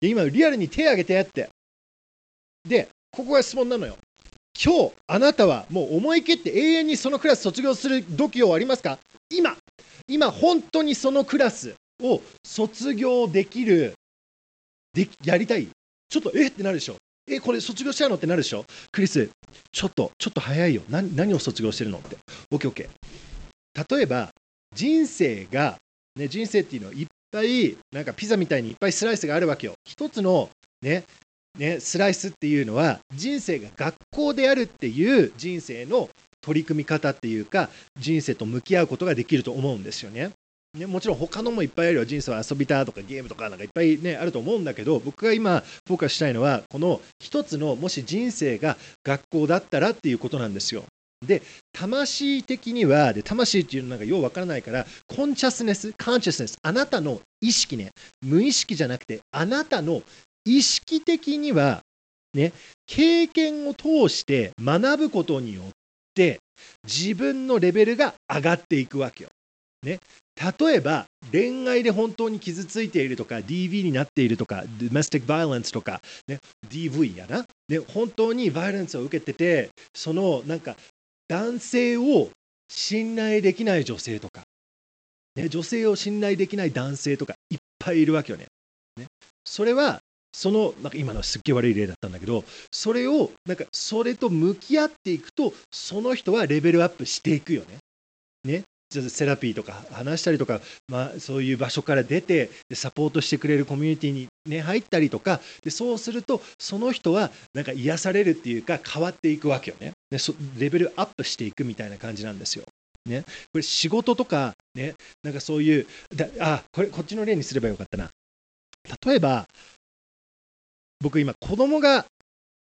で今、リアルに手挙げてって。で、ここが質問なのよ。今日あなたはもう思い切って永遠にそのクラス卒業する度胸はありますか？今。今本当にそのクラスを卒業できる。でやりたい？ちょっとえってなるでしょ。えこれ卒業しちゃうのってなるでしょ。クリスちょっとちょっと早いよ。何何を卒業してるのって。OKOK 例えば人生が、ね、人生っていうのはいっぱいなんかピザみたいにいっぱいスライスがあるわけよ一つのねね、スライスっていうのは人生が学校であるっていう人生の取り組み方っていうか人生と向き合うことができると思うんですよね。ね、もちろん他のもいっぱいあるよ人生は遊びたとかゲームとかなんかいっぱいねあると思うんだけど僕が今フォーカスしたいのはこの一つのもし人生が学校だったらっていうことなんですよ。で魂的にはで魂っていうのなんかようわからないからコンチャスネスカンチャスネスあなたの意識ね無意識じゃなくてあなたの意識的には、ね、経験を通して学ぶことによって自分のレベルが上がっていくわけよ。ね、例えば恋愛で本当に傷ついているとか DV になっているとかドメスティックバイオレンスとか、ね、DV やな、ね、本当にバイオレンスを受けててそのなんか男性を信頼できない女性とか、ね、女性を信頼できない男性とかいっぱいいるわけよね。ねそれはそのなんか今のすっげえ悪い例だったんだけどそれをなんかそれと向き合っていくとその人はレベルアップしていくよね。ねセラピーとか話したりとか、まあ、そういう場所から出てサポートしてくれるコミュニティに、ね、入ったりとかでそうするとその人はなんか癒されるっていうか変わっていくわけよね。でレベルアップしていくみたいな感じなんですよ。ね、これ仕事とか、ね、なんかそういうだあこれこっちの例にすればよかったな。例えば僕今子供が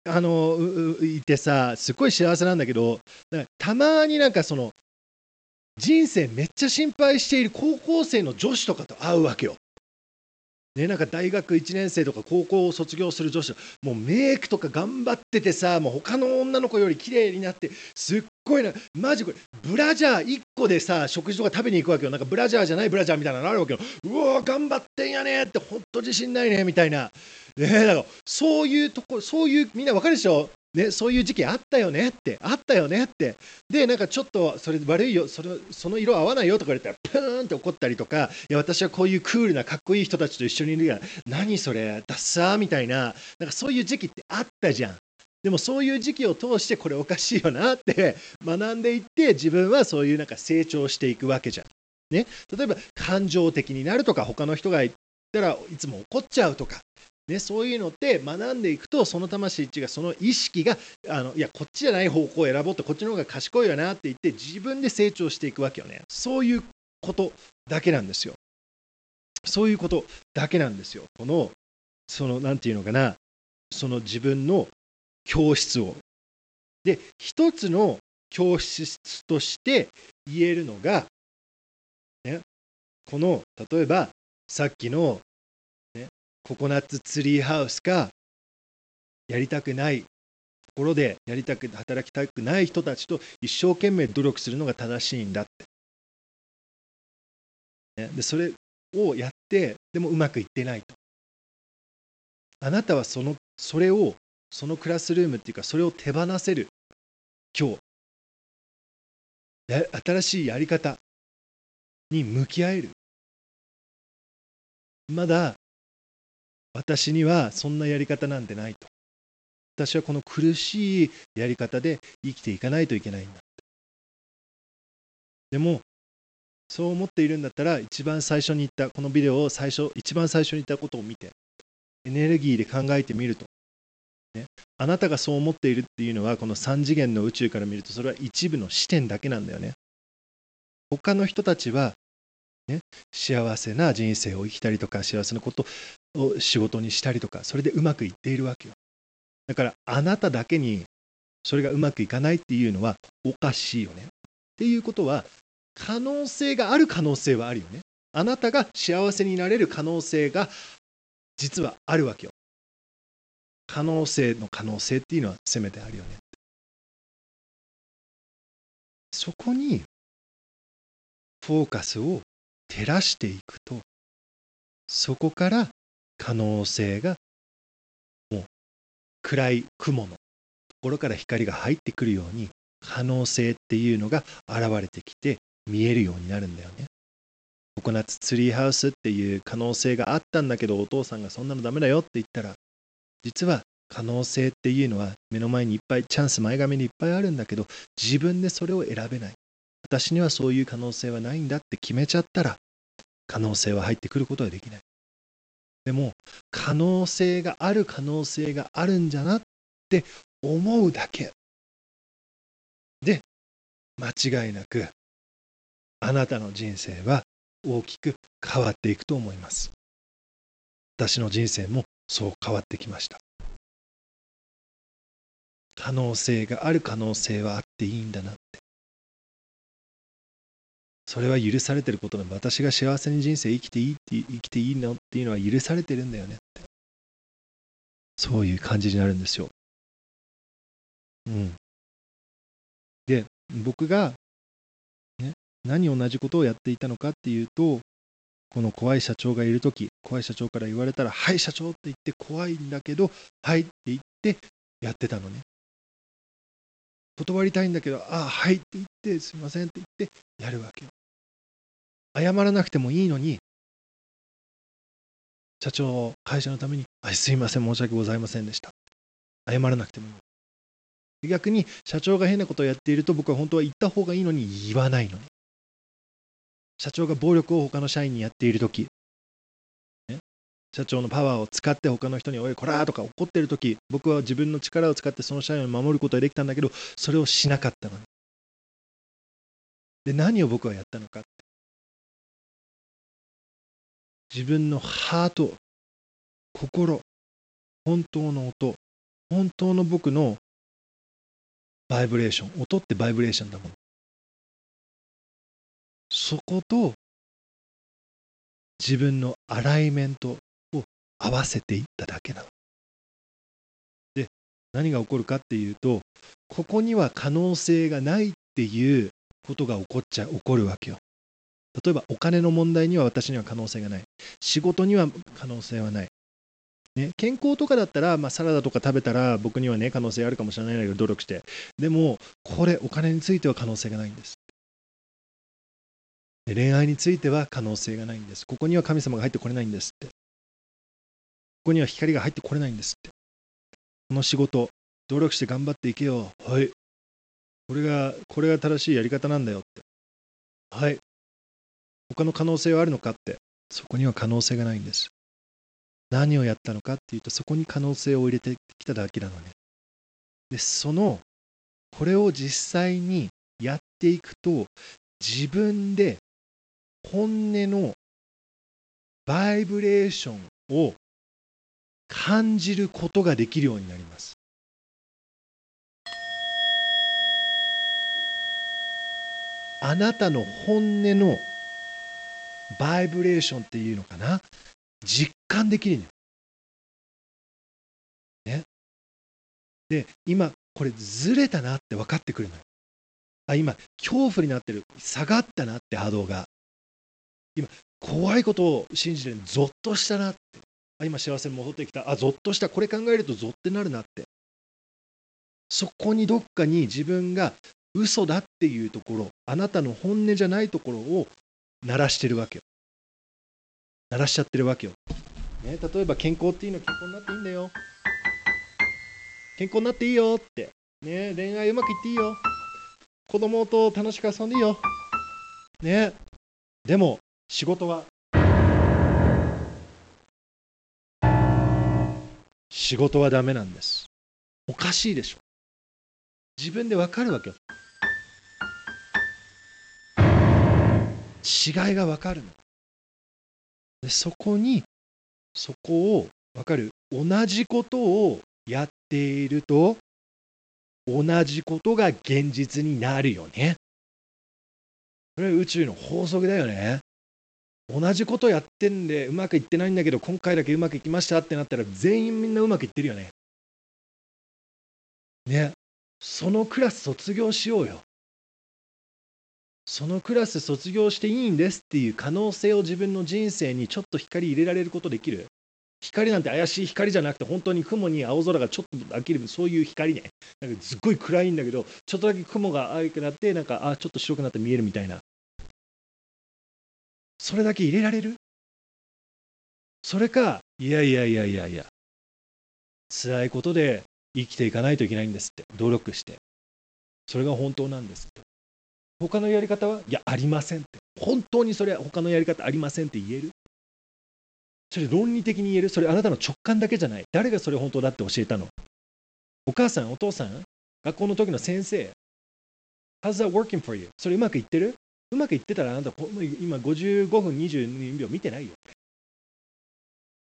あのいてさすごい幸せなんだけどたまになんかその人生めっちゃ心配している高校生の女子とかと会うわけよ。ね、なんか大学1年生とか高校を卒業する女子もうメイクとか頑張っててさもう他の女の子より綺麗になってすっごいなマジこれブラジャー1個でさ食事とか食べに行くわけよ。なんかブラジャーじゃないブラジャーみたいなのあるわけよ。うわ頑張ってんやねってほんと自信ないねみたいな。ねだからそういうとこそういうみんなわかるでしょ？ね、そういう時期あったよねって、あったよねって。で、なんかちょっと、それ悪いよ、それその色合わないよとか言ったら、プーンって怒ったりとか、いや、私はこういうクールなかっこいい人たちと一緒にいるから、何それ、ダッサーみたいな、なんかそういう時期ってあったじゃん。でもそういう時期を通してこれおかしいよなって学んでいって自分はそういうなんか成長していくわけじゃん。ね、例えば感情的になるとか他の人が言ったらいつも怒っちゃうとかね、そういうのって学んでいくとその魂値がその意識があのいやこっちじゃない方向を選ぼうってこっちの方が賢いよなって言って自分で成長していくわけよね。そういうことだけなんですよ。そういうことだけなんですよ。このその何て言うのかな。その自分の教室を。で一つの教室として言えるのが、ね、この例えばさっきのココナッツツリーハウスかやりたくないところでやりたく働きたくない人たちと一生懸命努力するのが正しいんだって、ね、でそれをやってでもうまくいってないと。あなたはそのそれをそのクラスルームっていうかそれを手放せる。今日。新しいやり方に向き合える。まだ私にはそんなやり方なんてないと。私はこの苦しいやり方で生きていかないといけないんだ。でもそう思っているんだったら一番最初に言ったこのビデオを最初一番最初に言ったことを見てエネルギーで考えてみると、ね、あなたがそう思っているっていうのはこの3次元の宇宙から見るとそれは一部の視点だけなんだよね。他の人たちは、ね、幸せな人生を生きたりとか幸せなことを仕事にしたりとかそれでうまくいっているわけよだからあなただけにそれがうまくいかないっていうのはおかしいよねっていうことは可能性がある可能性はあるよね。あなたが幸せになれる可能性が実はあるわけよ。可能性の可能性っていうのはせめてあるよね。そこにフォーカスを照らしていくとそこから可能性がもう暗い雲のところから光が入ってくるように可能性っていうのが現れてきて見えるようになるんだよね。ココナッツツリーハウスっていう可能性があったんだけどお父さんがそんなのダメだよって言ったら実は可能性っていうのは目の前にいっぱいチャンス前髪にいっぱいあるんだけど自分でそれを選べない私にはそういう可能性はないんだって決めちゃったら可能性は入ってくることはできないでも可能性がある可能性があるんじゃなって思うだけで間違いなくあなたの人生は大きく変わっていくと思います。私の人生もそう変わってきました。可能性がある可能性はあっていいんだなって。それは許されてることで私が幸せに人生生きていいって生きていいのっていうのは許されてるんだよねって。そういう感じになるんですよ。うん。で、僕がね何同じことをやっていたのかっていうとこの怖い社長がいる時怖い社長から言われたら「はい社長」って言って怖いんだけど「はい」って言ってやってたのね断りたいんだけど「ああはい」って言って「すいません」って言ってやるわけ謝らなくてもいいのに社長会社のために「あすいません申し訳ございませんでした」謝らなくてもいい逆に社長が変なことをやっていると僕は本当は言った方がいいのに言わないのね社長が暴力を他の社員にやっているとき、ね、社長のパワーを使って他の人に、おい、こらーとか怒ってるとき、僕は自分の力を使ってその社員を守ることができたんだけど、それをしなかったのに。で、何を僕はやったのか。自分のハート、心、本当の音、本当の僕のバイブレーション、音ってバイブレーションだもん。そこと自分のアライメントを合わせていっただけなの。で何が起こるかっていうとここには可能性がないっていうことが起こっちゃ起こるわけよ。例えばお金の問題には私には可能性がない。仕事には可能性はない。ね、健康とかだったら、まあ、サラダとか食べたら僕にはね可能性あるかもしれないんだけど努力してでもこれお金については可能性がないんですで恋愛については可能性がないんです。ここには神様が入ってこれないんですって。ここには光が入ってこれないんですって。この仕事、努力して頑張っていけよ。はい。これが、これが正しいやり方なんだよって。はい。他の可能性はあるのかって。そこには可能性がないんです。何をやったのかっていうと、そこに可能性を入れてきただけなのね。で、その、これを実際にやっていくと、自分で本音のバイブレーションを感じることができるようになります。あなたの本音のバイブレーションっていうのかな？実感できるのね？で、今これずれたなって分かってくるのよ。あ、今恐怖になってる。下がったなって波動が。今、怖いことを信じてるゾッとしたなって。あ、今幸せに戻ってきた。あ、ゾッとした。これ考えるとゾッてなるなって。そこにどっかに自分が嘘だっていうところ、あなたの本音じゃないところを鳴らしてるわけよ。鳴らしちゃってるわけよ。ね、例えば健康っていうのは健康になっていいんだよ。健康になっていいよって。ね恋愛うまくいっていいよ。子供と楽しく遊んでいいよ。ね。でも仕事は。仕事はダメなんです。おかしいでしょ。自分でわかるわけよ。違いがわかるの。でそこにそこをわかる？同じことをやっていると同じことが現実になるよね。これは宇宙の法則だよね。同じことやってんでうまくいってないんだけど今回だけうまくいきましたってなったら全員みんなうまくいってるよね。ね。そのクラス卒業しようよ。そのクラス卒業していいんですっていう可能性を自分の人生にちょっと光入れられることできる？光なんて怪しい光じゃなくて本当に雲に青空がちょっと飽きる。そういう光ね。なんかすっごい暗いんだけどちょっとだけ雲が青くなってなんかあちょっと白くなって見えるみたいな。それだけ入れられる？それかいやいやいやいやいや。辛いことで生きていかないといけないんですって。努力して。それが本当なんですって。他のやり方はいやありませんって。本当にそれは他のやり方ありませんって言える？それ論理的に言える？それあなたの直感だけじゃない。誰がそれ本当だって教えたの？お母さんお父さん学校の時の先生。How's that working for you? それうまくいってる？うまくいってたらあなた今55分22秒見てないよ。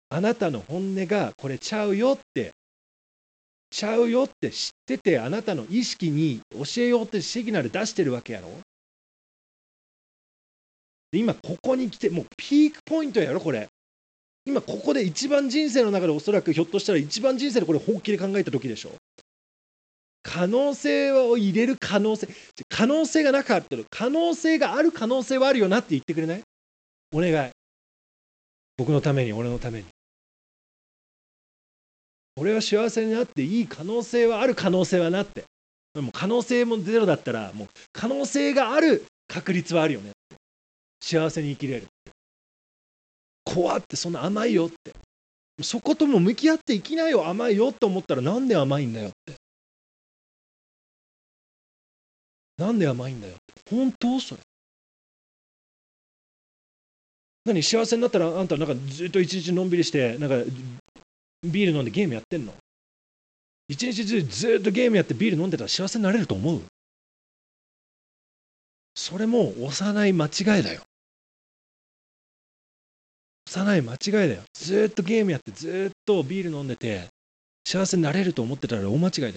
あなたの本音がこれちゃうよってちゃうよって知っててあなたの意識に教えようってシグナル出してるわけやろ？で今ここに来てもうピークポイントやろこれ。今ここで一番人生の中でおそらくひょっとしたら一番人生でこれ本気で考えた時でしょ。可能性を入れる可能性。可能性がなかったら可能性がある可能性はあるよなって言ってくれない？お願い。僕のために俺のために。俺は幸せになっていい可能性はある可能性はなって。でも可能性もゼロだったらもう可能性がある確率はあるよね幸せに生きれる怖ってそんな甘いよって。そことも向き合っていきなよ甘いよって思ったらなんで甘いんだよって。なんで甘いんだよ本当それ。何？幸せになったらあんたなんかずっと一日のんびりしてなんかビール飲んでゲームやってんの？一日中ずっとゲームやってビール飲んでたら幸せになれると思う？それも幼い間違いだよ。幼い間違いだよ。ずっとゲームやってずっとビール飲んでて幸せになれると思ってたら大間違いだよ。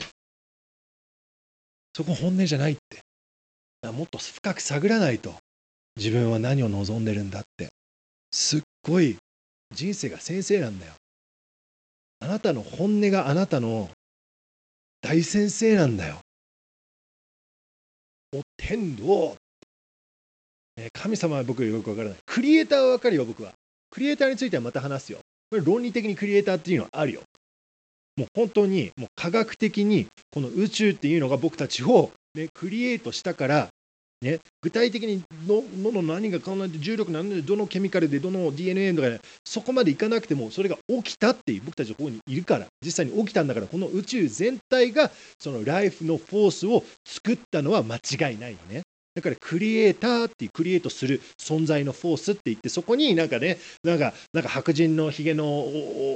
そこ本音じゃないって。もっと深く探らないと。自分は何を望んでるんだって。すっごい人生が先生なんだよ。あなたの本音があなたの大先生なんだよ。お天道神様は僕よくわからない。クリエイターはわかるよ、僕は。クリエイターについてはまた話すよ。これ論理的にクリエイターっていうのはあるよ。もう本当にもう科学的にこの宇宙っていうのが僕たちを、ね、クリエイトしたからね、具体的にどの何が考えて重力なんでどのケミカルでどの DNA とか、ね、そこまでいかなくてもそれが起きたっていう僕たちのここにいるから。実際に起きたんだからこの宇宙全体がそのライフのフォースを作ったのは間違いないよね。だからクリエイターっていうクリエイトする存在のフォースって言ってそこになんかねなんかなんか白人のひげの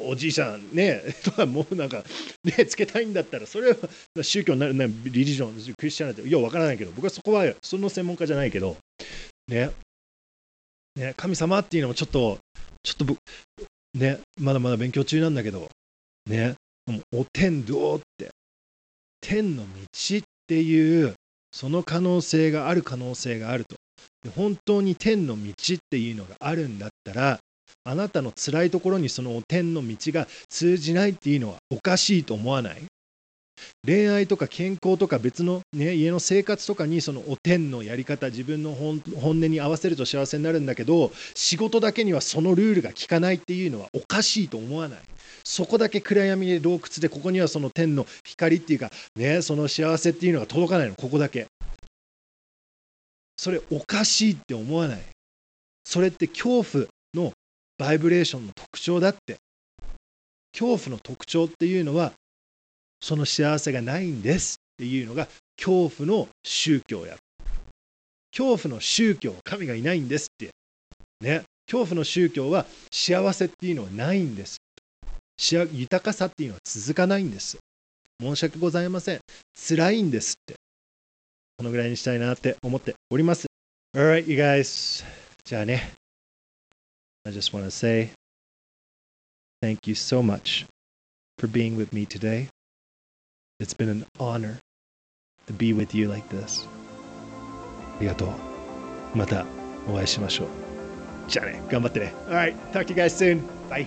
おじいさんね とかもうなんかねつけたいんだったらそれは宗教になるリリジョンクリスチャンって。ようわからないけど。僕はそこはその専門家じゃないけど。ね。ね。神様っていうのもちょっとちょっとね。まだまだ勉強中なんだけど。ね。お天道って。天の道っていうその可能性がある可能性があると。本当に天の道っていうのがあるんだったらあなたの辛いところにその天の道が通じないっていうのはおかしいと思わない？恋愛とか健康とか別の、ね、家の生活とかにそのお天のやり方自分の本音に合わせると幸せになるんだけど仕事だけにはそのルールが効かないっていうのはおかしいと思わない？そこだけ暗闇で洞窟でここにはその天の光っていうかねその幸せっていうのが届かないの？ここだけ。それおかしいって思わない？それって恐怖のバイブレーションの特徴だって。恐怖の特徴っていうのはその幸せがないんですっていうのが恐怖の宗教や。恐怖の宗教神がいないんですって。ね。恐怖の宗教は幸せっていうのはないんです。豊かさっていうのは続かないんです。申し訳ございません。辛いんですって。このぐらいにしたいなって思っております。Alright you guys. じゃあね。I just want to say thank you so much for being with me today. It's been an honor to be with you like this ありがとうまたお会いしましょうじゃあね頑張ってね Alright talk to you guys soon bye